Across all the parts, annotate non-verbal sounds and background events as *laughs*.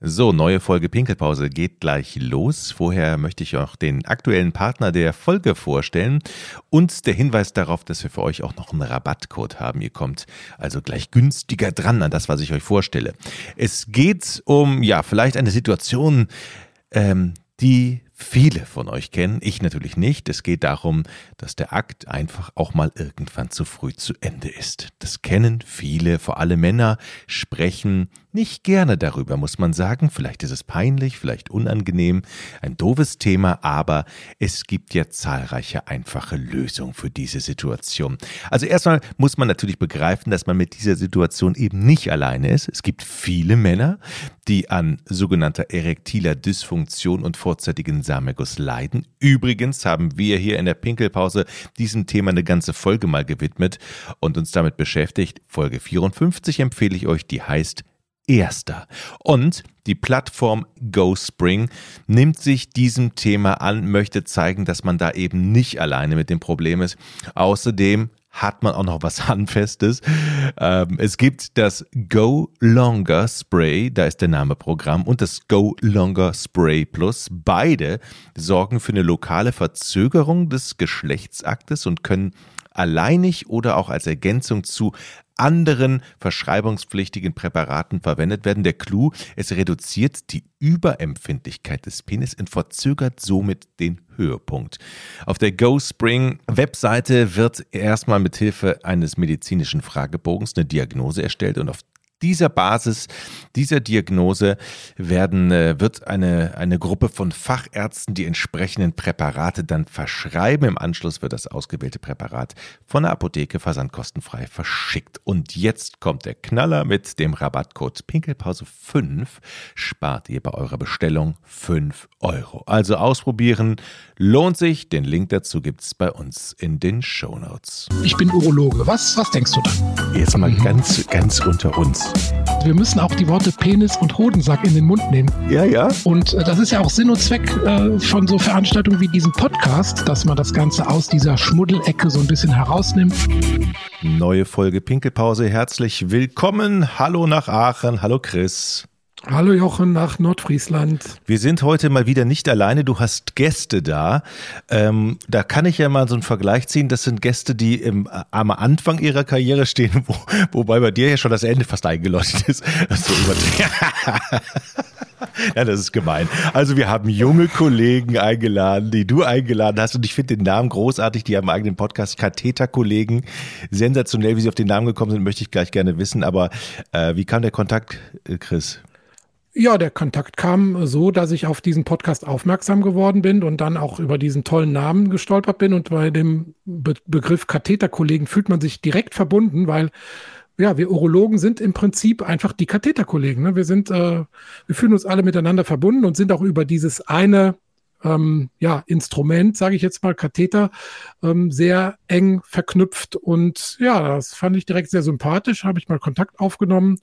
So, neue Folge Pinkelpause geht gleich los. Vorher möchte ich auch den aktuellen Partner der Folge vorstellen und der Hinweis darauf, dass wir für euch auch noch einen Rabattcode haben. Ihr kommt also gleich günstiger dran an das, was ich euch vorstelle. Es geht um, ja, vielleicht eine Situation, ähm, die viele von euch kennen, ich natürlich nicht. Es geht darum, dass der Akt einfach auch mal irgendwann zu früh zu Ende ist. Das kennen viele, vor allem Männer, sprechen nicht gerne darüber, muss man sagen. Vielleicht ist es peinlich, vielleicht unangenehm, ein doofes Thema, aber es gibt ja zahlreiche einfache Lösungen für diese Situation. Also erstmal muss man natürlich begreifen, dass man mit dieser Situation eben nicht alleine ist. Es gibt viele Männer, die an sogenannter erektiler Dysfunktion und vorzeitigen Samenerguss leiden. Übrigens haben wir hier in der Pinkelpause diesem Thema eine ganze Folge mal gewidmet und uns damit beschäftigt. Folge 54 empfehle ich euch, die heißt Erster. Und die Plattform GoSpring nimmt sich diesem Thema an, möchte zeigen, dass man da eben nicht alleine mit dem Problem ist. Außerdem hat man auch noch was *laughs* Handfestes. Ähm, es gibt das Go Longer Spray, da ist der Name Programm, und das Go Longer Spray Plus. Beide sorgen für eine lokale Verzögerung des Geschlechtsaktes und können alleinig oder auch als Ergänzung zu anderen verschreibungspflichtigen Präparaten verwendet werden. Der Clou, es reduziert die Überempfindlichkeit des Penis und verzögert somit den Höhepunkt. Auf der GoSpring Webseite wird erstmal mit Hilfe eines medizinischen Fragebogens eine Diagnose erstellt und auf dieser Basis, dieser Diagnose werden, äh, wird eine, eine Gruppe von Fachärzten die entsprechenden Präparate dann verschreiben. Im Anschluss wird das ausgewählte Präparat von der Apotheke versandkostenfrei verschickt. Und jetzt kommt der Knaller mit dem Rabattcode Pinkelpause 5. Spart ihr bei eurer Bestellung 5 Euro. Also ausprobieren, lohnt sich. Den Link dazu gibt es bei uns in den Show Notes. Ich bin Urologe. Was, was denkst du da? Jetzt mal ganz, ganz unter uns. Wir müssen auch die Worte Penis und Hodensack in den Mund nehmen. Ja, ja. Und äh, das ist ja auch Sinn und Zweck äh, von so Veranstaltungen wie diesem Podcast, dass man das Ganze aus dieser Schmuddelecke so ein bisschen herausnimmt. Neue Folge Pinkelpause. Herzlich willkommen. Hallo nach Aachen. Hallo Chris. Hallo Jochen nach Nordfriesland. Wir sind heute mal wieder nicht alleine. Du hast Gäste da. Ähm, da kann ich ja mal so einen Vergleich ziehen. Das sind Gäste, die im, am Anfang ihrer Karriere stehen, wo, wobei bei dir ja schon das Ende fast eingeleuchtet ist. Das ist so *laughs* ja, das ist gemein. Also wir haben junge Kollegen eingeladen, die du eingeladen hast und ich finde den Namen großartig. Die haben einen eigenen Podcast, Katheter-Kollegen. Sensationell, wie sie auf den Namen gekommen sind, möchte ich gleich gerne wissen. Aber äh, wie kam der Kontakt, äh, Chris? Ja, der Kontakt kam so, dass ich auf diesen Podcast aufmerksam geworden bin und dann auch über diesen tollen Namen gestolpert bin. Und bei dem Be Begriff Katheterkollegen fühlt man sich direkt verbunden, weil ja, wir Urologen sind im Prinzip einfach die Katheterkollegen. Ne? Wir sind, äh, wir fühlen uns alle miteinander verbunden und sind auch über dieses eine ähm, ja, Instrument, sage ich jetzt mal, Katheter, ähm, sehr eng verknüpft. Und ja, das fand ich direkt sehr sympathisch, habe ich mal Kontakt aufgenommen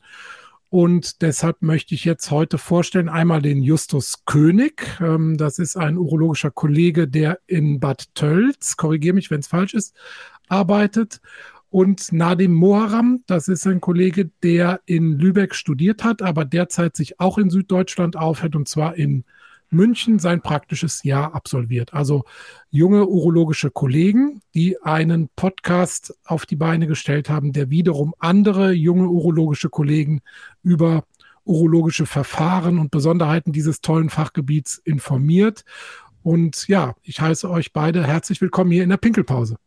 und deshalb möchte ich jetzt heute vorstellen einmal den Justus König. Ähm, das ist ein urologischer Kollege, der in Bad Tölz, korrigiere mich, wenn es falsch ist, arbeitet. Und Nadim Moharam, das ist ein Kollege, der in Lübeck studiert hat, aber derzeit sich auch in Süddeutschland aufhält, und zwar in München sein praktisches Jahr absolviert. Also junge urologische Kollegen, die einen Podcast auf die Beine gestellt haben, der wiederum andere junge urologische Kollegen über urologische Verfahren und Besonderheiten dieses tollen Fachgebiets informiert. Und ja, ich heiße euch beide herzlich willkommen hier in der Pinkelpause.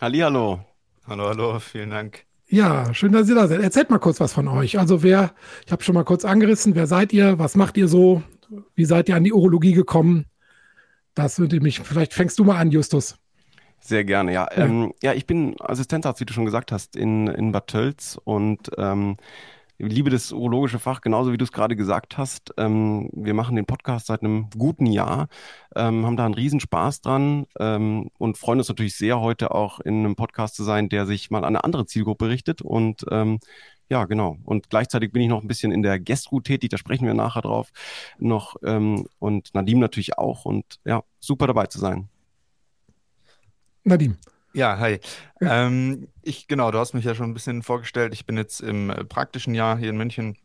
Hallihallo. Hallo, hallo, vielen Dank. Ja, schön, dass ihr da seid. Erzählt mal kurz was von euch. Also wer, ich habe schon mal kurz angerissen, wer seid ihr, was macht ihr so, wie seid ihr an die Urologie gekommen? Das würde mich, vielleicht fängst du mal an, Justus. Sehr gerne, ja. Ja, ähm, ja ich bin Assistenzarzt, wie du schon gesagt hast, in, in Bad Tölz und ähm, liebe das urologische Fach, genauso wie du es gerade gesagt hast. Ähm, wir machen den Podcast seit einem guten Jahr, ähm, haben da einen Riesenspaß dran ähm, und freuen uns natürlich sehr, heute auch in einem Podcast zu sein, der sich mal an eine andere Zielgruppe richtet und ähm, ja, genau. Und gleichzeitig bin ich noch ein bisschen in der Guest tätig, da sprechen wir nachher drauf noch. Ähm, und Nadim natürlich auch. Und ja, super dabei zu sein. Nadim. Ja, hi. Ähm, ich, genau, du hast mich ja schon ein bisschen vorgestellt. Ich bin jetzt im äh, praktischen Jahr hier in München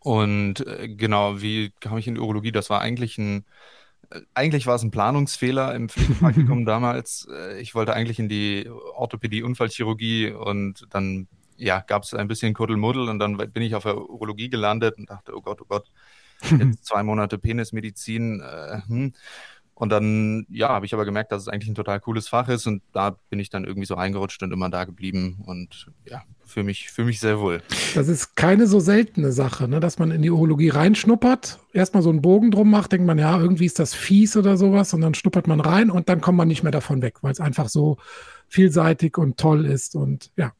Und äh, genau, wie kam ich in die Urologie? Das war eigentlich ein, äh, eigentlich war es ein Planungsfehler im Pflegepraktikum *laughs* damals. Äh, ich wollte eigentlich in die Orthopädie, Unfallchirurgie und dann ja, gab es ein bisschen Kuddelmuddel und dann bin ich auf der Urologie gelandet und dachte, oh Gott, oh Gott, *laughs* jetzt zwei Monate Penismedizin. Äh, hm. Und dann, ja, habe ich aber gemerkt, dass es eigentlich ein total cooles Fach ist und da bin ich dann irgendwie so eingerutscht und immer da geblieben und ja, für mich, für mich sehr wohl. Das ist keine so seltene Sache, ne? dass man in die Urologie reinschnuppert, erstmal so einen Bogen drum macht, denkt man, ja, irgendwie ist das fies oder sowas und dann schnuppert man rein und dann kommt man nicht mehr davon weg, weil es einfach so vielseitig und toll ist und ja,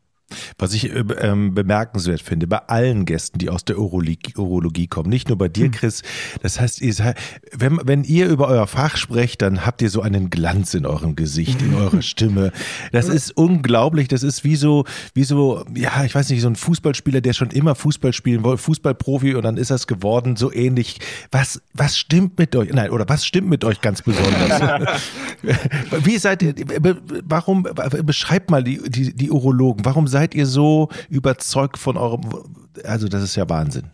was ich äh, ähm, bemerkenswert finde, bei allen Gästen, die aus der Urologie, Urologie kommen, nicht nur bei dir, hm. Chris. Das heißt, ihr seid, wenn, wenn ihr über euer Fach sprecht, dann habt ihr so einen Glanz in eurem Gesicht, in eurer *laughs* Stimme. Das ist unglaublich. Das ist wie so, wie so, ja, ich weiß nicht, so ein Fußballspieler, der schon immer Fußball spielen wollte, Fußballprofi und dann ist das geworden, so ähnlich. Was, was stimmt mit euch? Nein, oder was stimmt mit euch ganz besonders? *laughs* *laughs* wie seid ihr, warum, beschreibt mal die, die, die Urologen, warum seid ihr so überzeugt von eurem, also das ist ja Wahnsinn.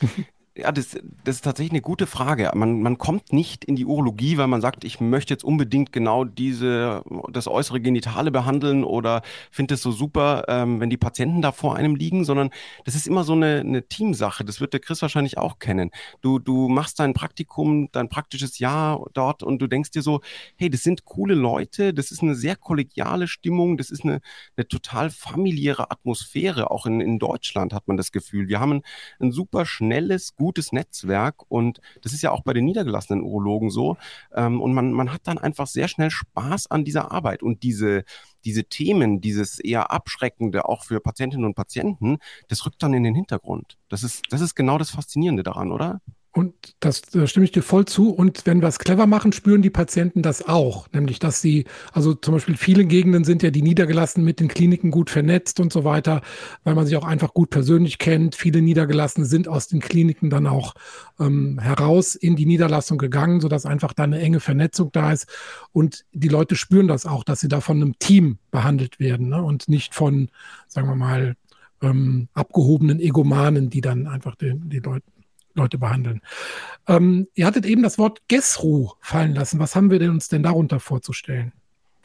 *laughs* Ja, das, das ist tatsächlich eine gute Frage. Man, man kommt nicht in die Urologie, weil man sagt, ich möchte jetzt unbedingt genau diese, das äußere Genitale behandeln oder finde es so super, ähm, wenn die Patienten da vor einem liegen, sondern das ist immer so eine, eine Teamsache. Das wird der Chris wahrscheinlich auch kennen. Du, du machst dein Praktikum, dein praktisches Jahr dort und du denkst dir so, hey, das sind coole Leute, das ist eine sehr kollegiale Stimmung, das ist eine, eine total familiäre Atmosphäre. Auch in, in Deutschland hat man das Gefühl. Wir haben ein, ein super schnelles, gutes Netzwerk und das ist ja auch bei den niedergelassenen Urologen so. Ähm, und man, man hat dann einfach sehr schnell Spaß an dieser Arbeit und diese, diese Themen, dieses eher Abschreckende auch für Patientinnen und Patienten, das rückt dann in den Hintergrund. Das ist, das ist genau das Faszinierende daran, oder? Und das da stimme ich dir voll zu. Und wenn wir es clever machen, spüren die Patienten das auch. Nämlich, dass sie, also zum Beispiel viele Gegenden sind ja die Niedergelassenen mit den Kliniken gut vernetzt und so weiter, weil man sich auch einfach gut persönlich kennt. Viele Niedergelassene sind aus den Kliniken dann auch ähm, heraus in die Niederlassung gegangen, sodass einfach da eine enge Vernetzung da ist. Und die Leute spüren das auch, dass sie da von einem Team behandelt werden ne? und nicht von, sagen wir mal, ähm, abgehobenen Egomanen, die dann einfach den, die Leute Leute behandeln. Ähm, ihr hattet eben das Wort Gesru fallen lassen. Was haben wir denn uns denn darunter vorzustellen?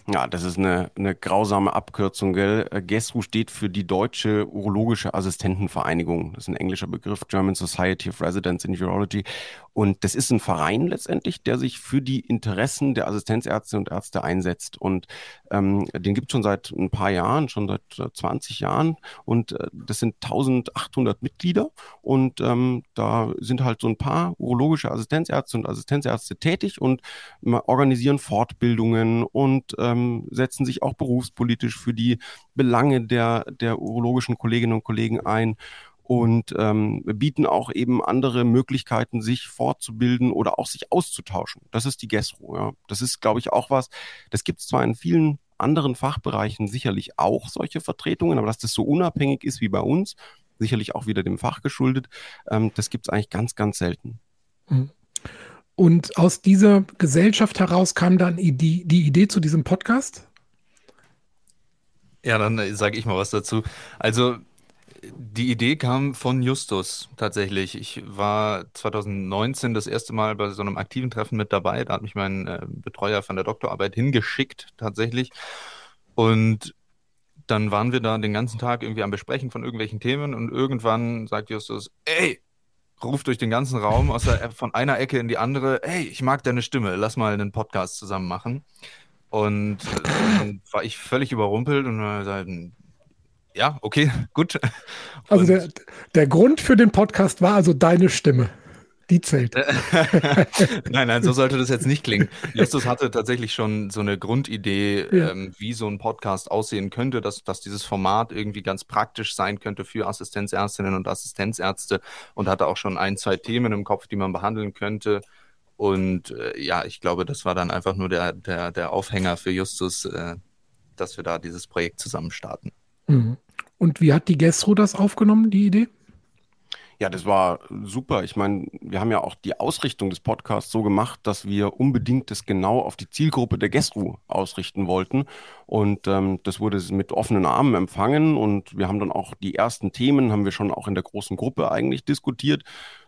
Ja, das ist eine, eine grausame Abkürzung, gell? Äh, GESRU steht für die Deutsche Urologische Assistentenvereinigung. Das ist ein englischer Begriff, German Society of Residents in Urology. Und das ist ein Verein letztendlich, der sich für die Interessen der Assistenzärzte und Ärzte einsetzt. Und ähm, den gibt es schon seit ein paar Jahren, schon seit 20 Jahren. Und äh, das sind 1800 Mitglieder. Und ähm, da sind halt so ein paar urologische Assistenzärzte und Assistenzärzte tätig und organisieren Fortbildungen und ähm, setzen sich auch berufspolitisch für die Belange der, der urologischen Kolleginnen und Kollegen ein und ähm, bieten auch eben andere Möglichkeiten, sich fortzubilden oder auch sich auszutauschen. Das ist die GESRO. Ja. Das ist, glaube ich, auch was, das gibt es zwar in vielen anderen Fachbereichen sicherlich auch solche Vertretungen, aber dass das so unabhängig ist wie bei uns, sicherlich auch wieder dem Fach geschuldet, ähm, das gibt es eigentlich ganz, ganz selten. Mhm. Und aus dieser Gesellschaft heraus kam dann die, die Idee zu diesem Podcast? Ja, dann äh, sage ich mal was dazu. Also die Idee kam von Justus tatsächlich. Ich war 2019 das erste Mal bei so einem aktiven Treffen mit dabei. Da hat mich mein äh, Betreuer von der Doktorarbeit hingeschickt tatsächlich. Und dann waren wir da den ganzen Tag irgendwie am Besprechen von irgendwelchen Themen und irgendwann sagt Justus, ey, ruft durch den ganzen Raum aus der, von einer Ecke in die andere, ey, ich mag deine Stimme, lass mal einen Podcast zusammen machen. Und äh, dann war ich völlig überrumpelt und gesagt, ja, okay, *laughs* gut. Also der, der Grund für den Podcast war also deine Stimme. Die zählt. *laughs* nein, nein, so sollte das jetzt nicht klingen. Justus hatte tatsächlich schon so eine Grundidee, ja. ähm, wie so ein Podcast aussehen könnte, dass, dass dieses Format irgendwie ganz praktisch sein könnte für Assistenzärztinnen und Assistenzärzte und hatte auch schon ein, zwei Themen im Kopf, die man behandeln könnte. Und äh, ja, ich glaube, das war dann einfach nur der, der, der Aufhänger für Justus, äh, dass wir da dieses Projekt zusammen starten. Mhm. Und wie hat die Gestro das aufgenommen, die Idee? Ja, das war super. Ich meine, wir haben ja auch die Ausrichtung des Podcasts so gemacht, dass wir unbedingt das genau auf die Zielgruppe der Gestru ausrichten wollten. Und ähm, das wurde mit offenen Armen empfangen. Und wir haben dann auch die ersten Themen, haben wir schon auch in der großen Gruppe eigentlich diskutiert.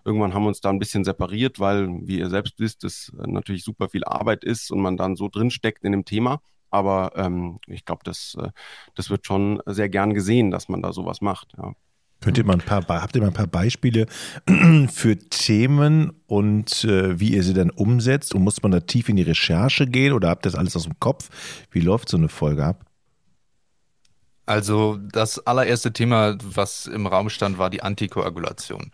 Irgendwann haben wir uns da ein bisschen separiert, weil, wie ihr selbst wisst, es natürlich super viel Arbeit ist und man dann so drinsteckt in dem Thema. Aber ähm, ich glaube, das, äh, das wird schon sehr gern gesehen, dass man da sowas macht. Ja. Könnt ihr mal ein paar, habt ihr mal ein paar Beispiele *clears throat* für Themen und äh, wie ihr sie dann umsetzt? Und muss man da tief in die Recherche gehen oder habt ihr das alles aus dem Kopf? Wie läuft so eine Folge ab? Also das allererste Thema, was im Raum stand, war die Antikoagulation,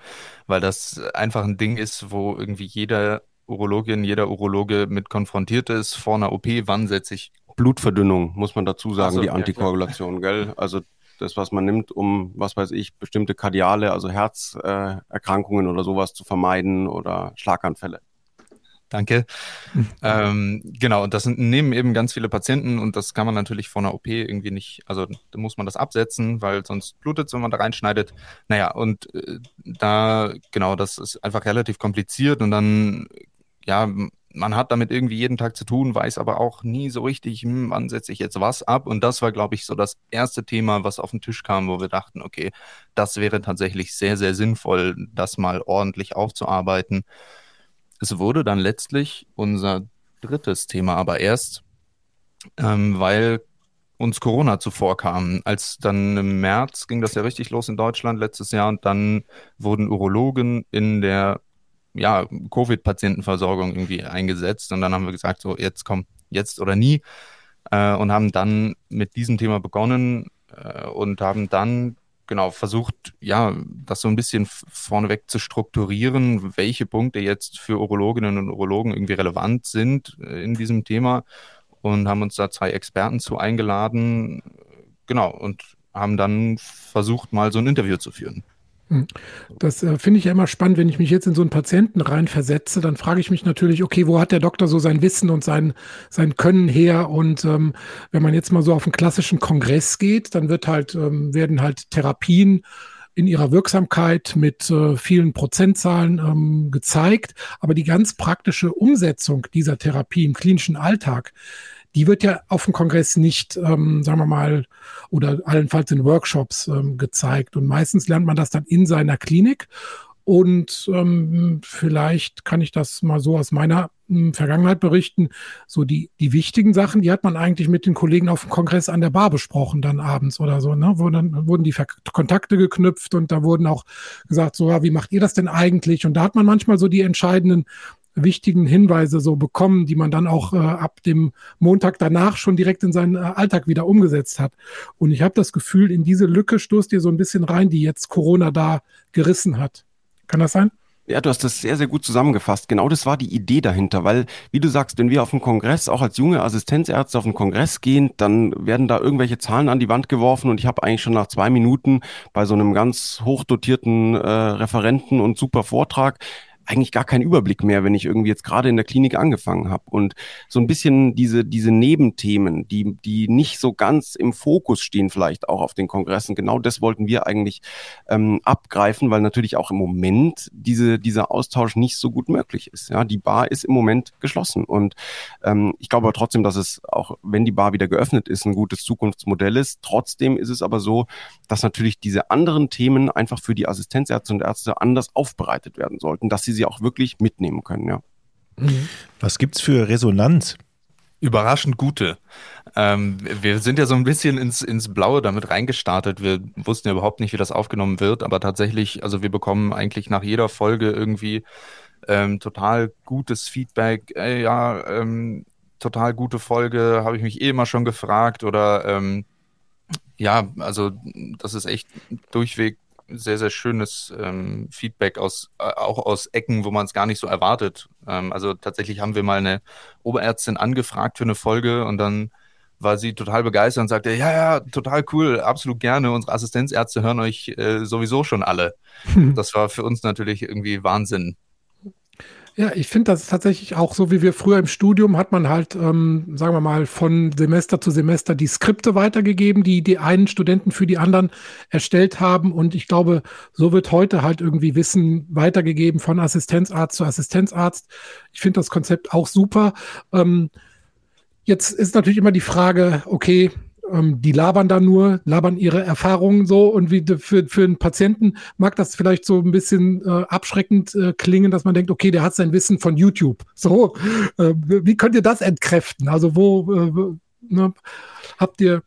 weil das einfach ein Ding ist, wo irgendwie jeder Urologin, jeder Urologe mit konfrontiert ist vor einer OP, wann setze ich Blutverdünnung, muss man dazu sagen, so, die Antikoagulation, ja, gell? Also das, was man nimmt, um, was weiß ich, bestimmte kardiale, also Herzerkrankungen äh, oder sowas zu vermeiden oder Schlaganfälle. Danke. *laughs* Ähm, genau, und das nehmen eben ganz viele Patienten und das kann man natürlich vor einer OP irgendwie nicht, also da muss man das absetzen, weil sonst blutet es, wenn man da reinschneidet. Naja, und äh, da, genau, das ist einfach relativ kompliziert und dann, ja, man hat damit irgendwie jeden Tag zu tun, weiß aber auch nie so richtig, hm, wann setze ich jetzt was ab. Und das war, glaube ich, so das erste Thema, was auf den Tisch kam, wo wir dachten, okay, das wäre tatsächlich sehr, sehr sinnvoll, das mal ordentlich aufzuarbeiten. Es wurde dann letztlich unser drittes Thema, aber erst, ähm, weil uns Corona zuvor kam. Als dann im März ging das ja richtig los in Deutschland letztes Jahr und dann wurden Urologen in der ja, Covid-Patientenversorgung irgendwie eingesetzt. Und dann haben wir gesagt, so jetzt komm, jetzt oder nie. Äh, und haben dann mit diesem Thema begonnen äh, und haben dann genau versucht, ja, das so ein bisschen vorneweg zu strukturieren, welche Punkte jetzt für Urologinnen und Urologen irgendwie relevant sind äh, in diesem Thema und haben uns da zwei Experten zu eingeladen, genau, und haben dann versucht, mal so ein Interview zu führen. Hm. Das äh, finde ich ja immer spannend, wenn ich mich jetzt in so einen Patienten reinversetze, dann frage ich mich natürlich, okay, wo hat der Doktor so sein Wissen und sein, sein Können her? Und ähm, wenn man jetzt mal so auf einen klassischen Kongress geht, dann wird halt, ähm, werden halt Therapien in ihrer Wirksamkeit mit äh, vielen Prozentzahlen ähm, gezeigt. Aber die ganz praktische Umsetzung dieser Therapie im klinischen Alltag, die wird ja auf dem Kongress nicht, ähm, sagen wir mal, oder allenfalls in Workshops ähm, gezeigt. Und meistens lernt man das dann in seiner Klinik. Und ähm, vielleicht kann ich das mal so aus meiner hm, Vergangenheit berichten. So die, die wichtigen Sachen, die hat man eigentlich mit den Kollegen auf dem Kongress an der Bar besprochen, dann abends oder so. Ne? Wo dann wurden die Ver Kontakte geknüpft und da wurden auch gesagt, so, wie macht ihr das denn eigentlich? Und da hat man manchmal so die entscheidenden wichtigen Hinweise so bekommen, die man dann auch äh, ab dem Montag danach schon direkt in seinen äh, Alltag wieder umgesetzt hat. Und ich habe das Gefühl, in diese Lücke stoßt ihr so ein bisschen rein, die jetzt Corona da gerissen hat. Kann das sein? Ja, du hast das sehr, sehr gut zusammengefasst. Genau das war die Idee dahinter, weil, wie du sagst, wenn wir auf dem Kongress, auch als junge Assistenzärzte auf den Kongress gehen, dann werden da irgendwelche Zahlen an die Wand geworfen und ich habe eigentlich schon nach zwei Minuten bei so einem ganz hochdotierten äh, Referenten und super Vortrag eigentlich gar keinen Überblick mehr, wenn ich irgendwie jetzt gerade in der Klinik angefangen habe. Und so ein bisschen diese, diese Nebenthemen, die, die nicht so ganz im Fokus stehen, vielleicht auch auf den Kongressen, genau das wollten wir eigentlich ähm, abgreifen, weil natürlich auch im Moment diese, dieser Austausch nicht so gut möglich ist. Ja, die Bar ist im Moment geschlossen. Und ähm, ich glaube aber trotzdem, dass es auch, wenn die Bar wieder geöffnet ist, ein gutes Zukunftsmodell ist. Trotzdem ist es aber so, dass natürlich diese anderen Themen einfach für die Assistenzärzte und Ärzte anders aufbereitet werden sollten, dass sie sie auch wirklich mitnehmen können, ja. Mhm. Was gibt's für Resonanz? Überraschend gute. Ähm, wir sind ja so ein bisschen ins, ins Blaue damit reingestartet. Wir wussten ja überhaupt nicht, wie das aufgenommen wird, aber tatsächlich, also wir bekommen eigentlich nach jeder Folge irgendwie ähm, total gutes Feedback. Ey, ja, ähm, total gute Folge, habe ich mich eh immer schon gefragt oder ähm, ja, also das ist echt durchweg sehr, sehr schönes ähm, Feedback aus, äh, auch aus Ecken, wo man es gar nicht so erwartet. Ähm, also tatsächlich haben wir mal eine Oberärztin angefragt für eine Folge und dann war sie total begeistert und sagte, ja, ja, total cool, absolut gerne. Unsere Assistenzärzte hören euch äh, sowieso schon alle. *laughs* Das war für uns natürlich irgendwie Wahnsinn. Ja, ich finde das tatsächlich auch so, wie wir früher im Studium hat man halt, ähm, sagen wir mal, von Semester zu Semester die Skripte weitergegeben, die die einen Studenten für die anderen erstellt haben. Und ich glaube, so wird heute halt irgendwie Wissen weitergegeben von Assistenzarzt zu Assistenzarzt. Ich finde das Konzept auch super. Ähm, jetzt ist natürlich immer die Frage, okay, ähm, die labern da nur, labern ihre Erfahrungen so und wie für, für einen Patienten mag das vielleicht so ein bisschen äh, abschreckend äh, klingen, dass man denkt, okay, der hat sein Wissen von YouTube. *laughs* So, äh, wie könnt ihr das entkräften? Also wo äh, ne, habt ihr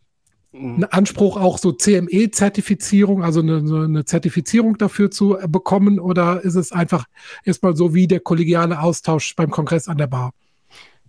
einen Anspruch auch so CME-Zertifizierung, also eine, eine Zertifizierung dafür zu bekommen oder ist es einfach erstmal so wie der kollegiale Austausch beim Kongress an der Bar?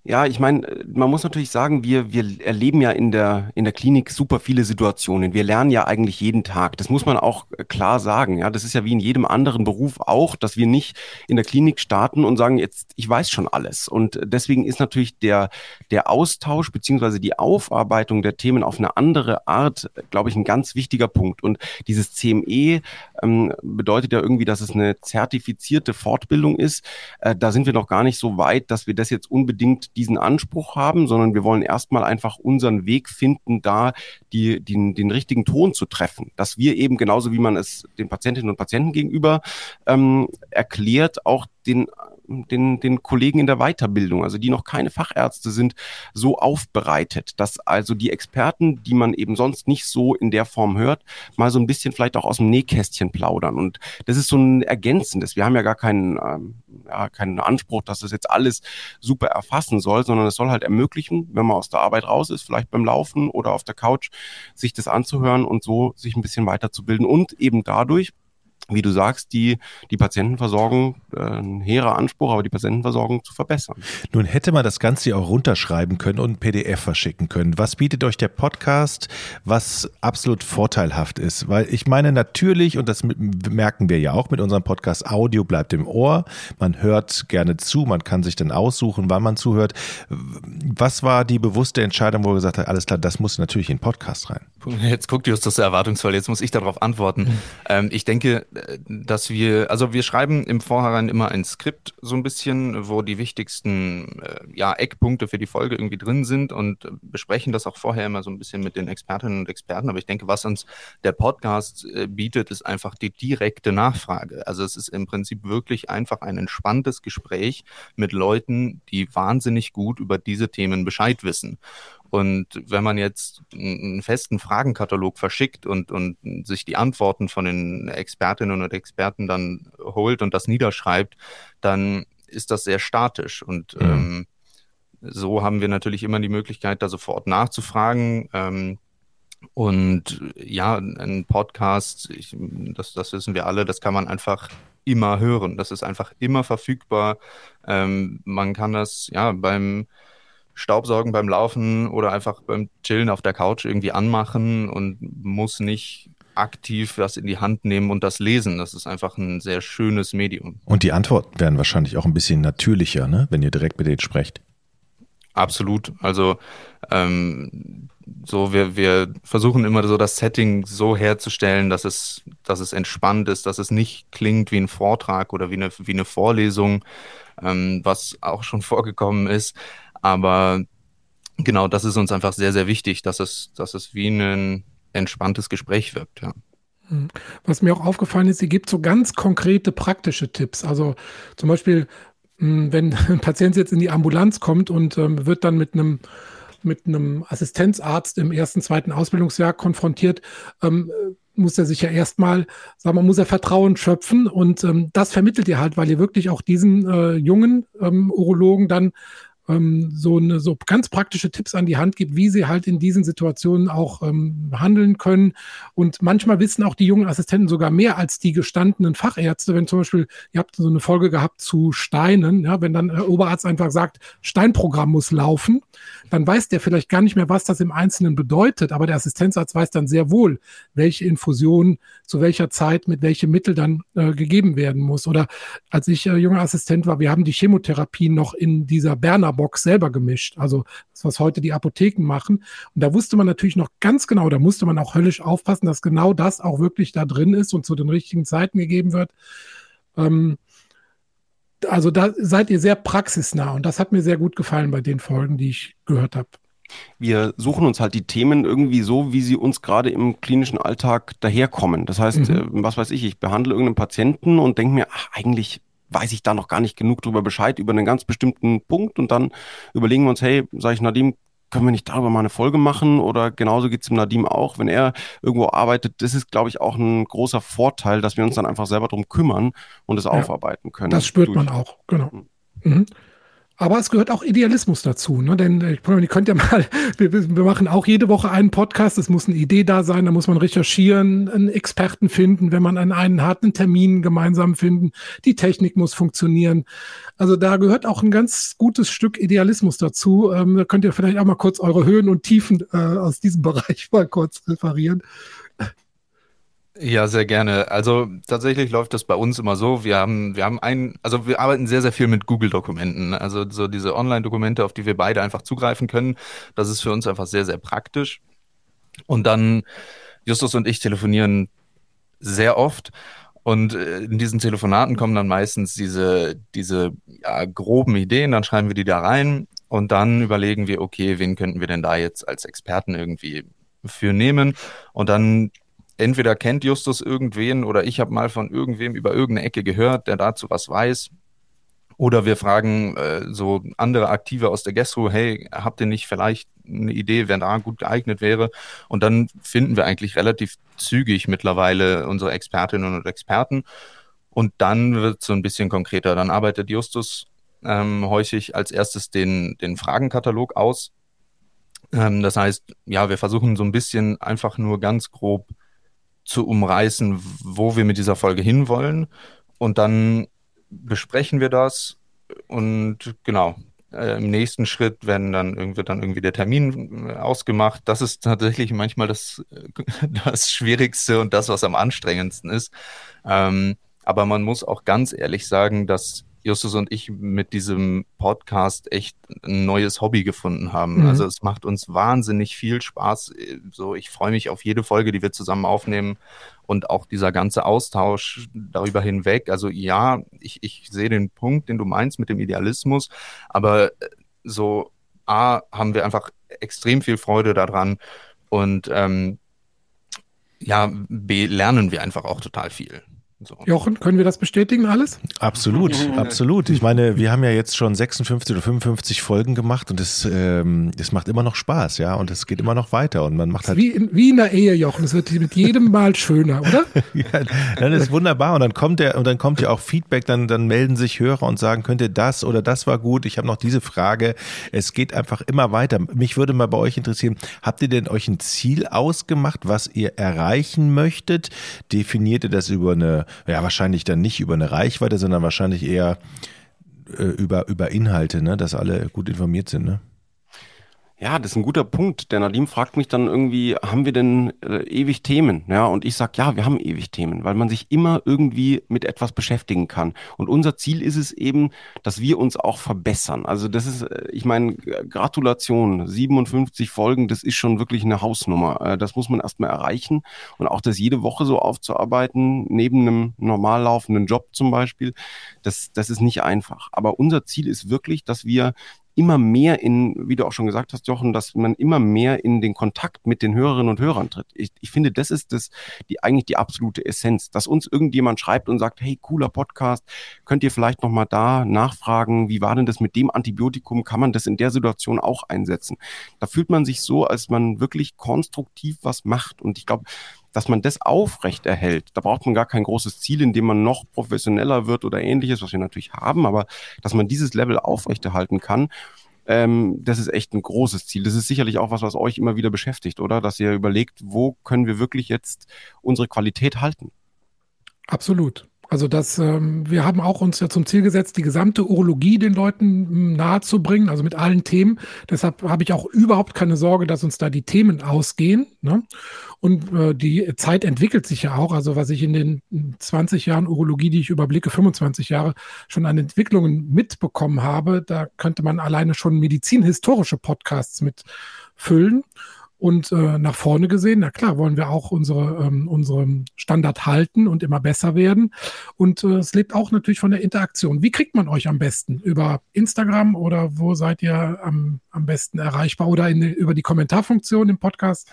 Ja, ich meine, man muss natürlich sagen, wir, wir erleben ja in der, in der Klinik super viele Situationen. Wir lernen ja eigentlich jeden Tag. Das muss man auch klar sagen. Ja, das ist ja wie in jedem anderen Beruf auch, dass wir nicht in der Klinik starten und sagen, jetzt, ich weiß schon alles. Und deswegen ist natürlich der, der Austausch beziehungsweise die Aufarbeitung der Themen auf eine andere Art, glaube ich, ein ganz wichtiger Punkt. Und dieses CME ähm, bedeutet ja irgendwie, dass es eine zertifizierte Fortbildung ist. Äh, da sind wir noch gar nicht so weit, dass wir das jetzt unbedingt diesen Anspruch haben, sondern wir wollen erstmal einfach unseren Weg finden, da die, den, den richtigen Ton zu treffen. Dass wir eben genauso wie man es den Patientinnen und Patienten gegenüber ähm, erklärt, auch den den, den Kollegen in der Weiterbildung, also die noch keine Fachärzte sind, so aufbereitet, dass also die Experten, die man eben sonst nicht so in der Form hört, mal so ein bisschen vielleicht auch aus dem Nähkästchen plaudern. Und das ist so ein ergänzendes. Wir haben ja gar keinen, ähm, ja, keinen Anspruch, dass das jetzt alles super erfassen soll, sondern es soll halt ermöglichen, wenn man aus der Arbeit raus ist, vielleicht beim Laufen oder auf der Couch, sich das anzuhören und so sich ein bisschen weiterzubilden und eben dadurch wie du sagst, die, die Patientenversorgung, äh, ein hehrer Anspruch, aber die Patientenversorgung zu verbessern. Nun hätte man das Ganze auch runterschreiben können und ein PDF verschicken können. Was bietet euch der Podcast, was absolut vorteilhaft ist? Weil ich meine natürlich, und das merken wir ja auch mit unserem Podcast, Audio bleibt im Ohr. Man hört gerne zu, man kann sich dann aussuchen, wann man zuhört. Was war die bewusste Entscheidung, wo ihr gesagt habt, alles klar, das muss natürlich in den Podcast rein? Jetzt guckt Justus so erwartungsvoll, jetzt muss ich darauf antworten. Mhm. Ähm, ich denke, dass wir, also wir schreiben im Vorhinein immer ein Skript so ein bisschen, wo die wichtigsten äh, ja, Eckpunkte für die Folge irgendwie drin sind und besprechen das auch vorher immer so ein bisschen mit den Expertinnen und Experten. Aber ich denke, was uns der Podcast äh, bietet, ist einfach die direkte Nachfrage. Also es ist im Prinzip wirklich einfach ein entspanntes Gespräch mit Leuten, die wahnsinnig gut über diese Themen Bescheid wissen. Und wenn man jetzt einen festen Fragenkatalog verschickt und, und sich die Antworten von den Expertinnen und Experten dann holt und das niederschreibt, dann ist das sehr statisch. Und mhm. ähm, so haben wir natürlich immer die Möglichkeit, da sofort nachzufragen. Ähm, und ja, ein Podcast, ich, das, das wissen wir alle, das kann man einfach immer hören. Das ist einfach immer verfügbar. Ähm, man kann das ja beim Staubsaugen beim Laufen oder einfach beim Chillen auf der Couch irgendwie anmachen und muss nicht aktiv was in die Hand nehmen und das lesen. Das ist einfach ein sehr schönes Medium. Und die Antworten werden wahrscheinlich auch ein bisschen natürlicher, ne? wenn ihr direkt mit denen sprecht. Absolut. Also ähm, so wir, wir versuchen immer so das Setting so herzustellen, dass es, dass es entspannt ist, dass es nicht klingt wie ein Vortrag oder wie eine, wie eine Vorlesung, ähm, was auch schon *laughs* vorgekommen ist. Aber genau, das ist uns einfach sehr, sehr wichtig, dass es, dass es wie ein entspanntes Gespräch wirkt, ja. Hm. Was mir auch aufgefallen ist, sie gibt so ganz konkrete praktische Tipps. Also zum Beispiel, hm, wenn *laughs* ein Patient jetzt in die Ambulanz kommt und ähm, wird dann mit einem mit einem Assistenzarzt im ersten, zweiten Ausbildungsjahr konfrontiert, ähm, muss er sich ja erstmal, sagen wir, muss er Vertrauen schöpfen und ähm, das vermittelt ihr halt, weil ihr wirklich auch diesen äh, jungen ähm, Urologen dann ähm, so, eine, so ganz praktische Tipps an die Hand gibt, wie sie halt in diesen Situationen auch ähm, handeln können. Und manchmal wissen auch die jungen Assistenten sogar mehr als die gestandenen Fachärzte. Wenn zum Beispiel, ihr habt so eine Folge gehabt zu Steinen, ja, wenn dann der Oberarzt einfach sagt, Steinprogramm muss laufen, dann weiß der vielleicht gar nicht mehr, was das im Einzelnen bedeutet. Aber der Assistenzarzt weiß dann sehr wohl, welche Infusion zu welcher Zeit mit welchem Mittel dann äh, gegeben werden muss. Oder als ich äh, junger Assistent war, wir haben die Chemotherapie noch in dieser Berner Box selber gemischt. Also das, was heute die Apotheken machen. Und da wusste man natürlich noch ganz genau, da musste man auch höllisch aufpassen, dass genau das auch wirklich da drin ist und zu den richtigen Zeiten gegeben wird. Ähm, also da seid ihr sehr praxisnah und das hat mir sehr gut gefallen bei den Folgen, die ich gehört habe. Wir suchen uns halt die Themen irgendwie so, wie sie uns gerade im klinischen Alltag daherkommen. Das heißt, mhm. Äh, was weiß ich, ich behandle irgendeinen Patienten und denke mir, ach, eigentlich weiß ich da noch gar nicht genug drüber Bescheid, über einen ganz bestimmten Punkt und dann überlegen wir uns, hey, sage ich Nadim, können wir nicht darüber mal eine Folge machen? Oder genauso geht es dem Nadim auch, wenn er irgendwo arbeitet. Das ist, glaube ich, auch ein großer Vorteil, dass wir uns dann einfach selber darum kümmern und es ja, aufarbeiten können. Das spürt man auch, genau. Mhm. Aber es gehört auch Idealismus dazu, ne? denn äh, ihr könnt ja mal, *laughs* wir, wir machen auch jede Woche einen Podcast, es muss eine Idee da sein, da muss man recherchieren, einen Experten finden, wenn man einen, einen hat, einen Termin gemeinsam finden, die Technik muss funktionieren. Also da gehört auch ein ganz gutes Stück Idealismus dazu. Ähm, da könnt ihr vielleicht auch mal kurz eure Höhen und Tiefen äh, aus diesem *laughs* Bereich mal kurz referieren. Ja, sehr gerne. Also tatsächlich läuft das bei uns immer so. Wir haben, wir haben ein, also wir arbeiten sehr, sehr viel mit Google-Dokumenten. Also so diese Online-Dokumente, auf die wir beide einfach zugreifen können. Das ist für uns einfach sehr, sehr praktisch. Und dann Justus und ich telefonieren sehr oft. Und äh, in diesen Telefonaten kommen dann meistens diese, diese ja, groben Ideen, dann schreiben wir die da rein und dann überlegen wir, okay, wen könnten wir denn da jetzt als Experten irgendwie für nehmen? Und dann entweder kennt Justus irgendwen oder ich habe mal von irgendwem über irgendeine Ecke gehört, der dazu was weiß. Oder wir fragen äh, so andere Aktive aus der Gastro, hey, habt ihr nicht vielleicht eine Idee, wer da gut geeignet wäre? Und dann finden wir eigentlich relativ zügig mittlerweile unsere Expertinnen und Experten. Und dann wird es so ein bisschen konkreter. Dann arbeitet Justus ähm, häufig als erstes den, den Fragenkatalog aus. Ähm, das heißt, ja, wir versuchen so ein bisschen einfach nur ganz grob zu umreißen, wo wir mit dieser Folge hinwollen. Und dann besprechen wir das und genau. Äh, Im nächsten Schritt werden dann wird dann irgendwie der Termin äh, ausgemacht. Das ist tatsächlich manchmal das, *laughs* das Schwierigste und das, was am anstrengendsten ist. Ähm, aber man muss auch ganz ehrlich sagen, dass Justus und ich mit diesem Podcast echt ein neues Hobby gefunden haben. Mhm. Also es macht uns wahnsinnig viel Spaß. So, ich freue mich auf jede Folge, die wir zusammen aufnehmen und auch dieser ganze Austausch darüber hinweg. Also ja, ich, ich sehe den Punkt, den du meinst mit dem Idealismus, aber äh, so A, haben wir einfach extrem viel Freude daran und ähm, ja, B, lernen wir einfach auch total viel. So. Jochen, können wir das bestätigen alles? Absolut, absolut. Ich meine, wir haben ja jetzt schon 56 oder 55 Folgen gemacht und es, ähm, es macht immer noch Spaß, ja, und es geht immer noch weiter und man macht halt. Wie in, wie in der Ehe, Jochen. Es wird mit jedem Mal schöner, oder? *laughs* ja, dann ist wunderbar und dann kommt der und dann kommt ja auch Feedback, dann dann melden sich Hörer und sagen, könnt ihr das oder das war gut. Ich habe noch diese Frage. Es geht einfach immer weiter. Mich würde mal bei euch interessieren, habt ihr denn euch ein Ziel ausgemacht, was ihr erreichen möchtet? Definiert ihr das über eine ja, wahrscheinlich dann nicht über eine Reichweite, sondern wahrscheinlich eher äh, über, über Inhalte, ne? dass alle gut informiert sind. Ne? Ja, das ist ein guter Punkt. Der Nadim fragt mich dann irgendwie, haben wir denn äh, ewig Themen? Ja, und ich sag, ja, wir haben ewig Themen, weil man sich immer irgendwie mit etwas beschäftigen kann. Und unser Ziel ist es eben, dass wir uns auch verbessern. Also das ist, äh, ich meine, Gratulation, 57 Folgen, das ist schon wirklich eine Hausnummer. Äh, das muss man erstmal erreichen. Und auch das jede Woche so aufzuarbeiten, neben einem normal laufenden Job zum Beispiel, das, das ist nicht einfach. Aber unser Ziel ist wirklich, dass wir immer mehr in, wie du auch schon gesagt hast, Jochen, dass man immer mehr in den Kontakt mit den Hörerinnen und Hörern tritt. Ich, ich finde, das ist das, die eigentlich die absolute Essenz, dass uns irgendjemand schreibt und sagt, hey, cooler Podcast, könnt ihr vielleicht nochmal da nachfragen, wie war denn das mit dem Antibiotikum? Kann man das in der Situation auch einsetzen? Da fühlt man sich so, als man wirklich konstruktiv was macht. Und ich glaube, dass man das aufrecht. Da braucht man gar kein großes Ziel, in man noch professioneller wird oder ähnliches, was wir natürlich haben, aber dass man dieses Level aufrechterhalten kann, ähm, das ist echt ein großes Ziel. Das ist sicherlich auch was, was euch immer wieder beschäftigt, oder? Dass ihr überlegt, wo können wir wirklich jetzt unsere Qualität halten? Absolut. Also das, ähm, wir haben auch uns ja zum Ziel gesetzt, die gesamte Urologie den Leuten hm, nahezubringen, also mit allen Themen. Deshalb habe ich auch überhaupt keine Sorge, dass uns da die Themen ausgehen. Ne? Und äh, die Zeit entwickelt sich ja auch. Also was ich in den 20 Jahren Urologie, die ich überblicke, 25 Jahre schon an Entwicklungen mitbekommen habe, da könnte man alleine schon medizinhistorische Podcasts mitfüllen. Und äh, nach vorne gesehen, na klar, wollen wir auch unsere, ähm, unseren Standard halten und immer besser werden. Und äh, es lebt auch natürlich von der Interaktion. Wie kriegt man euch am besten? Über Instagram oder wo seid ihr am, am besten erreichbar? Oder in, über die Kommentarfunktion im Podcast?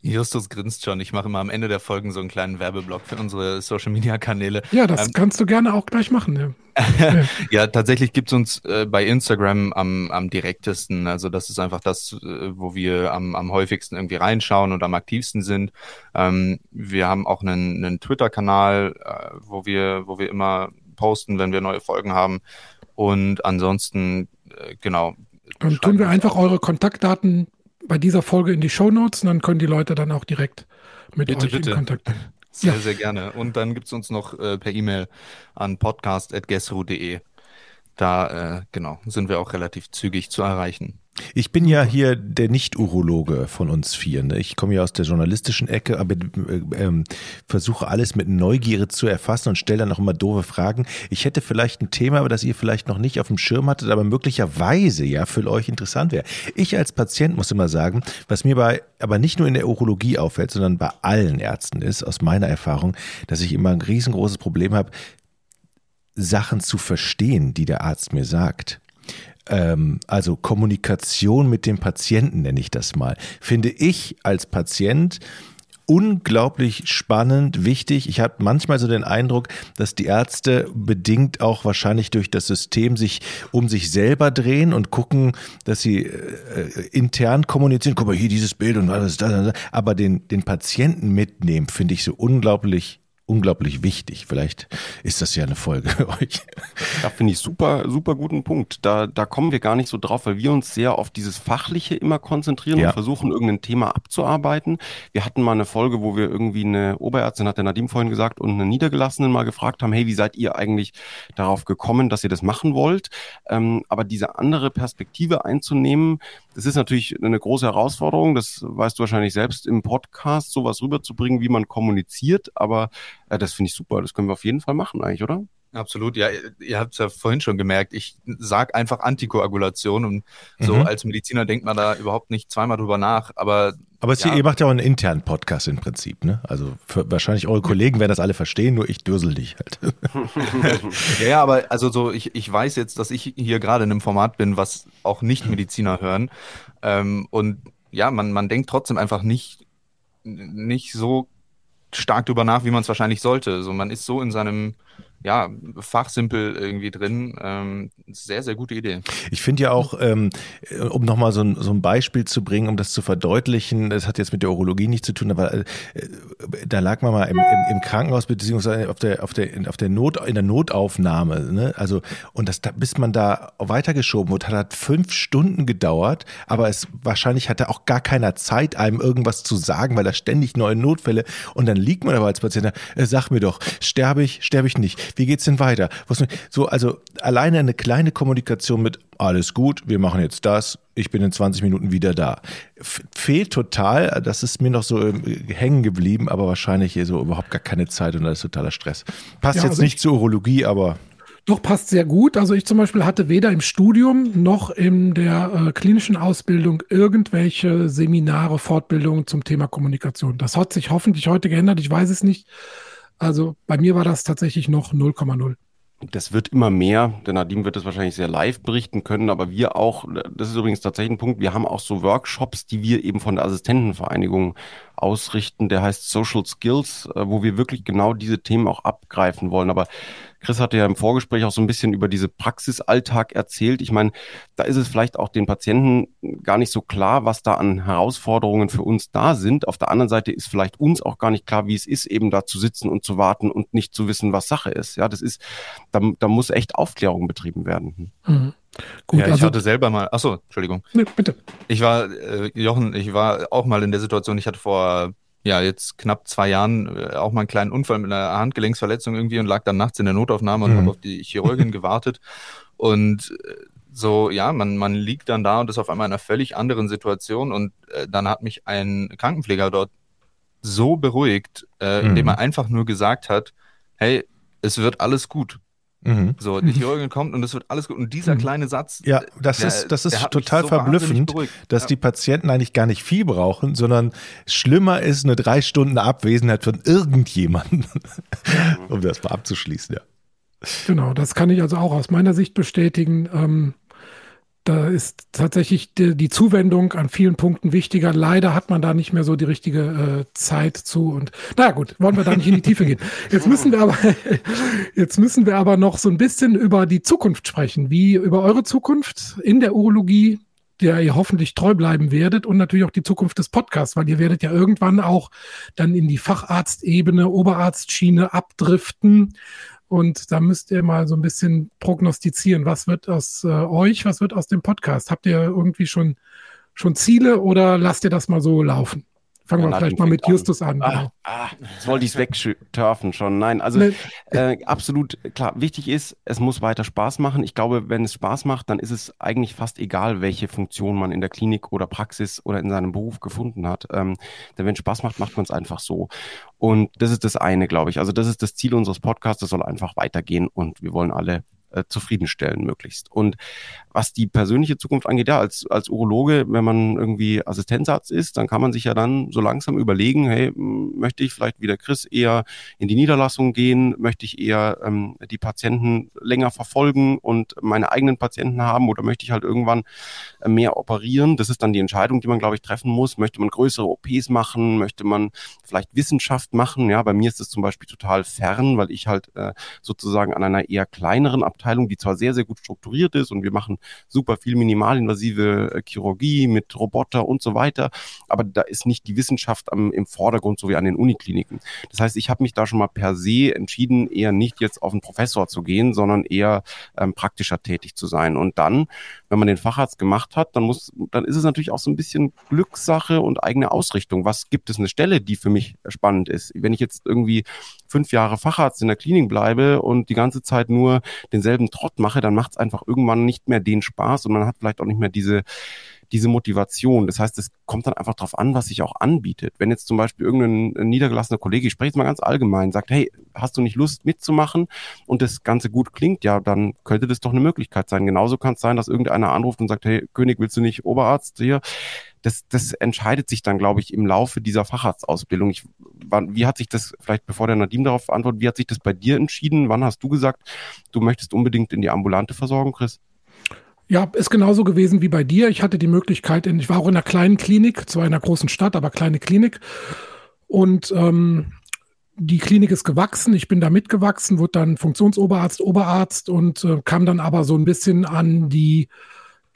Justus grinst schon. Ich mache immer am Ende der Folgen so einen kleinen Werbeblock für unsere Social Media Kanäle. Ja, das ähm, kannst du gerne auch gleich machen. Ja, *laughs* ja tatsächlich gibt es uns äh, bei Instagram am, am direktesten. Also, das ist einfach das, äh, wo wir am, am häufigsten irgendwie reinschauen und am aktivsten sind. Ähm, wir haben auch einen, einen Twitter-Kanal, äh, wo, wir, wo wir immer posten, wenn wir neue Folgen haben. Und ansonsten, äh, genau. Dann tun wir einfach eure Kontaktdaten bei dieser Folge in die Show Notes und dann können die Leute dann auch direkt mit bitte, euch bitte. in Kontakt kommen. *laughs* Sehr, ja. sehr gerne. Und dann gibt es uns noch äh, per E-Mail an podcast.gesru.de. Da, äh, genau, sind wir auch relativ zügig zu erreichen. Ich bin ja hier der Nicht-Urologe von uns vier. Ne? Ich komme ja aus der journalistischen Ecke, aber äh, ähm, versuche alles mit Neugierde zu erfassen und stelle dann auch immer doofe Fragen. Ich hätte vielleicht ein Thema, das ihr vielleicht noch nicht auf dem Schirm hattet, aber möglicherweise ja für euch interessant wäre. Ich als Patient muss immer sagen, was mir bei, aber nicht nur in der Urologie auffällt, sondern bei allen Ärzten ist, aus meiner Erfahrung, dass ich immer ein riesengroßes Problem habe, Sachen zu verstehen, die der Arzt mir sagt ähm, also Kommunikation mit dem Patienten nenne ich das mal, finde ich als Patient unglaublich spannend, wichtig. Ich habe manchmal so den Eindruck, dass die Ärzte bedingt auch wahrscheinlich durch das System sich um sich selber drehen und gucken, dass sie äh, intern kommunizieren. Guck mal, hier dieses Bild und alles das. Aber den, den Patienten mitnehmen, finde ich so unglaublich unglaublich wichtig. Vielleicht ist das ja eine Folge für euch. Da finde ich super, super guten Punkt. Da, da kommen wir gar nicht so drauf, weil wir uns sehr auf dieses Fachliche immer konzentrieren ja. und versuchen, irgendein Thema abzuarbeiten. Wir hatten mal eine Folge, wo wir irgendwie eine Oberärztin, hat der Nadim vorhin gesagt, und eine Niedergelassenen mal gefragt haben, hey, wie seid ihr eigentlich darauf gekommen, dass ihr das machen wollt? Ähm, aber diese andere Perspektive einzunehmen, das ist natürlich eine große Herausforderung. Das weißt du wahrscheinlich selbst im Podcast, sowas rüberzubringen, wie man kommuniziert. Aber äh, das finde ich super. Das können wir auf jeden Fall machen eigentlich, oder? Absolut, ja, ihr habt es ja vorhin schon gemerkt, ich sage einfach Antikoagulation und so mhm. als Mediziner denkt man da überhaupt nicht zweimal drüber nach, aber aber ja. ihr macht ja auch einen internen Podcast im Prinzip, ne? Also für, wahrscheinlich eure Kollegen werden das alle verstehen, nur ich dürsel dich halt. *laughs* ja, ja, aber also so, ich, ich weiß jetzt, dass ich hier gerade in einem Format bin, was auch Nicht-Mediziner hören. Ähm, und ja, man, man denkt trotzdem einfach nicht, nicht so stark drüber nach, wie man es wahrscheinlich sollte. So, man ist so in seinem ja, fachsimpel irgendwie drin. Ähm, sehr, sehr gute Idee. Ich finde ja auch, ähm, um nochmal so ein, so ein Beispiel zu bringen, um das zu verdeutlichen, das hat jetzt mit der Urologie nichts zu tun, aber äh, da lag man mal im, im, im, Krankenhaus beziehungsweise auf der, auf der, auf der Not, in der Notaufnahme, ne? Also, und das, bis man da weitergeschoben wurde, hat, hat fünf Stunden gedauert, aber es wahrscheinlich hatte auch gar keiner Zeit, einem irgendwas zu sagen, weil da ständig neue Notfälle und dann liegt man aber als Patient da, äh, sag mir doch, sterbe ich, sterbe ich nicht wie geht's denn weiter? So, also alleine eine kleine Kommunikation mit alles gut, wir machen jetzt das, ich bin in 20 Minuten wieder da. Fehlt total, das ist mir noch so ähm, hängen geblieben, aber wahrscheinlich hier so überhaupt gar keine Zeit und da ist totaler Stress. Passt ja, jetzt also nicht zur Urologie, aber doch, passt sehr gut. Also ich zum Beispiel hatte weder im Studium noch in der äh, klinischen Ausbildung irgendwelche Seminare, Fortbildungen zum Thema Kommunikation. Das hat sich hoffentlich heute geändert, ich weiß es nicht. Also bei mir war das tatsächlich noch 0,0. Das wird immer mehr. Der Nadim wird das wahrscheinlich sehr live berichten können, aber wir auch, das ist übrigens tatsächlich ein Punkt, wir haben auch so Workshops, die wir eben von der Assistentenvereinigung ausrichten. Der heißt Social Skills, äh, wo wir wirklich genau diese Themen auch abgreifen wollen. Aber Chris hatte ja im Vorgespräch auch so ein bisschen über diese Praxisalltag erzählt. Ich meine, da ist es vielleicht auch den Patienten gar nicht so klar, was da an Herausforderungen für uns da sind. Auf der anderen Seite ist vielleicht uns auch gar nicht klar, wie es ist, eben da zu sitzen und zu warten und nicht zu wissen, was Sache ist. Ja, das ist, da, da muss echt Aufklärung betrieben werden. Mhm. Gut, ja, ich also, hatte selber mal, achso, Entschuldigung. Nee, bitte. Ich war, äh, Jochen, ich war auch mal in der Situation, ich hatte vor ja, jetzt knapp zwei Jahren äh, auch mal einen kleinen Unfall mit einer Handgelenksverletzung irgendwie und lag dann nachts in der Notaufnahme und mhm. habe auf die Chirurgin gewartet. Und äh, so, ja, man, man liegt dann da und ist auf einmal in einer völlig anderen Situation. Und äh, dann hat mich ein Krankenpfleger dort so beruhigt, äh, mhm. indem er einfach nur gesagt hat, hey, es wird alles gut. Mhm. So, die Chirurgin kommt und es wird alles gut. Und dieser mhm. kleine Satz. Ja, das der, ist, das ist total so verblüffend, dass ja. die Patienten eigentlich gar nicht viel brauchen, sondern schlimmer ist eine drei Stunden Abwesenheit von irgendjemandem, *laughs* um das mal abzuschließen, ja. Genau, das kann ich also auch aus meiner Sicht bestätigen. Ähm, da ist tatsächlich die, die, Zuwendung an vielen Punkten wichtiger. Leider hat man da nicht mehr so die richtige äh, Zeit zu. Und naja gut, wollen wir da nicht in die Tiefe gehen. Jetzt müssen wir aber, *laughs* jetzt müssen wir aber noch so ein bisschen über die Zukunft sprechen. Wie über eure Zukunft in der Urologie, der ihr hoffentlich treu bleiben werdet und natürlich auch die Zukunft des Podcasts, weil ihr werdet ja irgendwann auch dann in die Facharztebene, Oberarztschiene abdriften. Und da müsst ihr mal so ein bisschen prognostizieren, was wird aus äh, euch, was wird aus dem Podcast? Habt ihr irgendwie schon, schon Ziele oder lasst ihr das mal so laufen? Fangen wir vielleicht mal mit an. Justus an. Ah, genau. ah, jetzt wollte ich es *laughs* wegturfen schon. Nein, also nee. äh, absolut klar. Wichtig ist, es muss weiter Spaß machen. Ich glaube, wenn es Spaß macht, dann ist es eigentlich fast egal, welche Funktion man in der Klinik oder Praxis oder in seinem Beruf gefunden hat. Ähm, denn wenn es Spaß macht, macht man es einfach so. Und das ist das eine, glaube ich. Also das ist das Ziel unseres Podcasts. Es soll einfach weitergehen und wir wollen alle äh, zufriedenstellen möglichst. Und was die persönliche Zukunft angeht, ja, als, als Urologe, wenn man irgendwie Assistenzarzt ist, dann kann man sich ja dann so langsam überlegen, hey, möchte ich vielleicht wieder Chris eher in die Niederlassung gehen, möchte ich eher ähm, die Patienten länger verfolgen und meine eigenen Patienten haben oder möchte ich halt irgendwann mehr operieren? Das ist dann die Entscheidung, die man, glaube ich, treffen muss. Möchte man größere OPs machen? Möchte man vielleicht Wissenschaft machen? Ja, bei mir ist es zum Beispiel total fern, weil ich halt äh, sozusagen an einer eher kleineren Abteilung, die zwar sehr, sehr gut strukturiert ist und wir machen super viel minimalinvasive äh, Chirurgie mit Roboter und so weiter, aber da ist nicht die Wissenschaft am, im Vordergrund, so wie an den Unikliniken. Das heißt, ich habe mich da schon mal per se entschieden, eher nicht jetzt auf einen Professor zu gehen, sondern eher ähm, praktischer tätig zu sein. Und dann, wenn man den Facharzt gemacht hat, dann muss, dann ist es natürlich auch so ein bisschen Glückssache und eigene Ausrichtung. Was gibt es eine Stelle, die für mich spannend ist? Wenn ich jetzt irgendwie fünf Jahre Facharzt in der Klinik bleibe und die ganze Zeit nur denselben Trott mache, dann macht es einfach irgendwann nicht mehr den Spaß und man hat vielleicht auch nicht mehr diese diese Motivation. Das heißt, es kommt dann einfach darauf an, was sich auch anbietet. Wenn jetzt zum Beispiel irgendein niedergelassener Kollege, ich spreche jetzt mal ganz allgemein, sagt, hey, hast du nicht Lust mitzumachen und das Ganze gut klingt, ja, dann könnte das doch eine Möglichkeit sein. Genauso kann es sein, dass irgendeiner anruft und sagt, hey, König, willst du nicht Oberarzt hier? Das, das entscheidet sich dann, glaube ich, im Laufe dieser Facharztausbildung. Ich, wie hat sich das, vielleicht bevor der Nadim darauf antwortet, wie hat sich das bei dir entschieden? Wann hast du gesagt, du möchtest unbedingt in die ambulante Versorgung, Chris? Ja, ist genauso gewesen wie bei dir. Ich hatte die Möglichkeit, in, ich war auch in einer kleinen Klinik, zwar in einer großen Stadt, aber kleine Klinik. Und ähm, die Klinik ist gewachsen, ich bin da mitgewachsen, wurde dann Funktionsoberarzt, Oberarzt und äh, kam dann aber so ein bisschen an die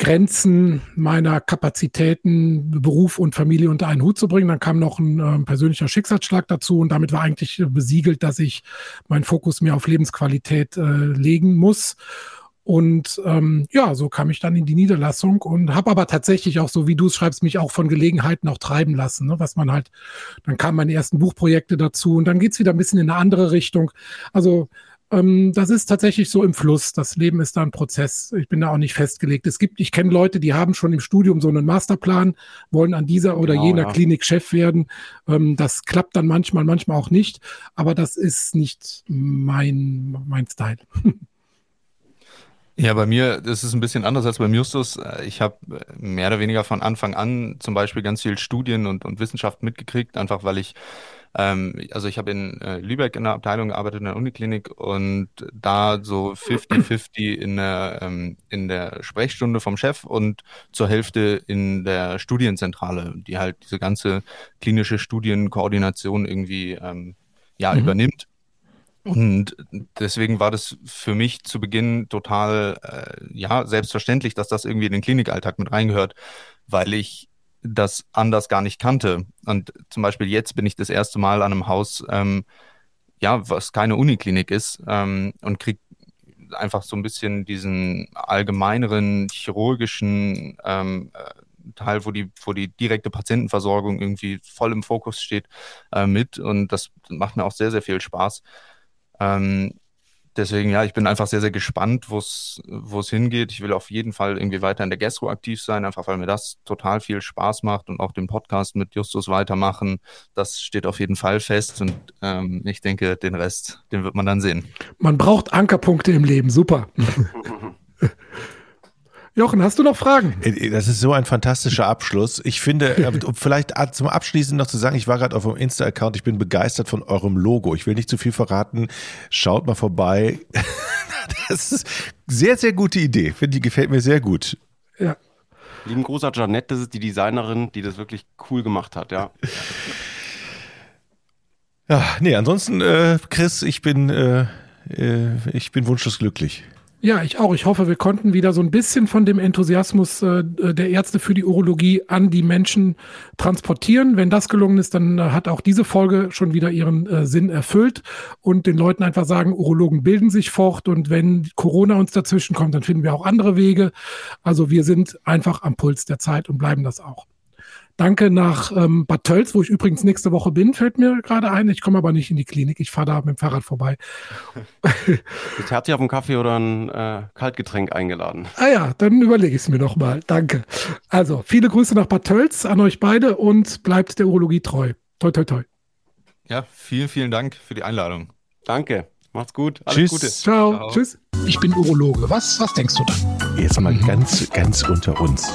Grenzen meiner Kapazitäten, Beruf und Familie unter einen Hut zu bringen. Dann kam noch ein äh, persönlicher Schicksalsschlag dazu und damit war eigentlich besiegelt, dass ich meinen Fokus mehr auf Lebensqualität äh, legen muss. Und ähm, ja, so kam ich dann in die Niederlassung und habe aber tatsächlich auch, so wie du es schreibst, mich auch von Gelegenheiten auch treiben lassen. Ne? Was man halt, dann kamen meine ersten Buchprojekte dazu und dann geht's wieder ein bisschen in eine andere Richtung. Also ähm, das ist tatsächlich so im Fluss. Das Leben ist da ein Prozess. Ich bin da auch nicht festgelegt. Es gibt, ich kenne Leute, die haben schon im Studium so einen Masterplan, wollen an dieser oder genau, jener ja. Klinik Chef werden. Ähm, das klappt dann manchmal, manchmal auch nicht. Aber das ist nicht mein, mein Style. Ja, bei mir das ist ein bisschen anders als beim Justus. Ich habe mehr oder weniger von Anfang an zum Beispiel ganz viel Studien und, und Wissenschaft mitgekriegt, einfach weil ich ähm, also ich habe in äh, Lübeck in der Abteilung gearbeitet, in der Uniklinik und da so 50-50 in der, ähm, in der Sprechstunde vom Chef und zur Hälfte in der Studienzentrale, die halt diese ganze klinische Studienkoordination irgendwie ähm, ja, mhm. übernimmt. Und deswegen war das für mich zu Beginn total, äh, ja, selbstverständlich, dass das irgendwie in den Klinikalltag mit reingehört, weil ich das anders gar nicht kannte. Und zum Beispiel jetzt bin ich das erste Mal an einem Haus, ähm, ja, was keine Uniklinik ist ähm, und kriege einfach so ein bisschen diesen allgemeineren chirurgischen ähm, äh, Teil, wo die, wo die direkte Patientenversorgung irgendwie voll im Fokus steht, äh, mit. Und das macht mir auch sehr, sehr viel Spaß. Ähm, deswegen, ja, ich bin einfach sehr, sehr gespannt, wo es hingeht. Ich will auf jeden Fall irgendwie weiter in der Gastro aktiv sein, einfach weil mir das total viel Spaß macht und auch den Podcast mit Justus weitermachen. Das steht auf jeden Fall fest und ähm, ich denke, den Rest, den wird man dann sehen. Man braucht Ankerpunkte im Leben, super. *laughs* Jochen, hast du noch Fragen? Äh, das ist so ein fantastischer Abschluss. Ich finde, äh, *laughs* um vielleicht zum Abschließen noch zu sagen, ich war gerade auf eurem Insta-Account, ich bin begeistert von eurem Logo. Ich will nicht zu viel verraten. Schaut mal vorbei. *laughs* Das ist sehr, sehr gute Idee. Finde ich, gefällt mir sehr gut. Ja. Lieben Gruß an Janette, das ist die Designerin, die das wirklich cool gemacht hat, ja. Ja, nee, ansonsten, äh, Chris, ich bin, äh, äh, ich bin wunschlos glücklich. Ja, ich auch. Ich hoffe, wir konnten wieder so ein bisschen von dem Enthusiasmus äh, der Ärzte für die Urologie an die Menschen transportieren. Wenn das gelungen ist, dann äh, hat auch diese Folge schon wieder ihren äh, Sinn erfüllt und den Leuten einfach sagen, Urologen bilden sich fort und wenn Corona uns dazwischen kommt, dann finden wir auch andere Wege. Also wir sind einfach am Puls der Zeit und bleiben das auch. Danke nach ähm, Bad Tölz, wo ich übrigens nächste Woche bin, fällt mir gerade ein. Ich komme aber nicht in die Klinik. Ich fahre da mit dem Fahrrad vorbei. Jetzt hat sich auf einen Kaffee oder ein äh, Kaltgetränk eingeladen. Ah ja, dann überlege ich es mir nochmal. Danke. Also, viele Grüße nach Bad Tölz an euch beide und bleibt der Urologie treu. Toi, toi, toi. Ja, vielen, vielen Dank für die Einladung. Danke. Macht's gut. Alles Tschüss. Gute. Ciao. Ciao. Tschüss. Ich bin Urologe. Was, was denkst du da? Jetzt mal ganz, ganz unter uns.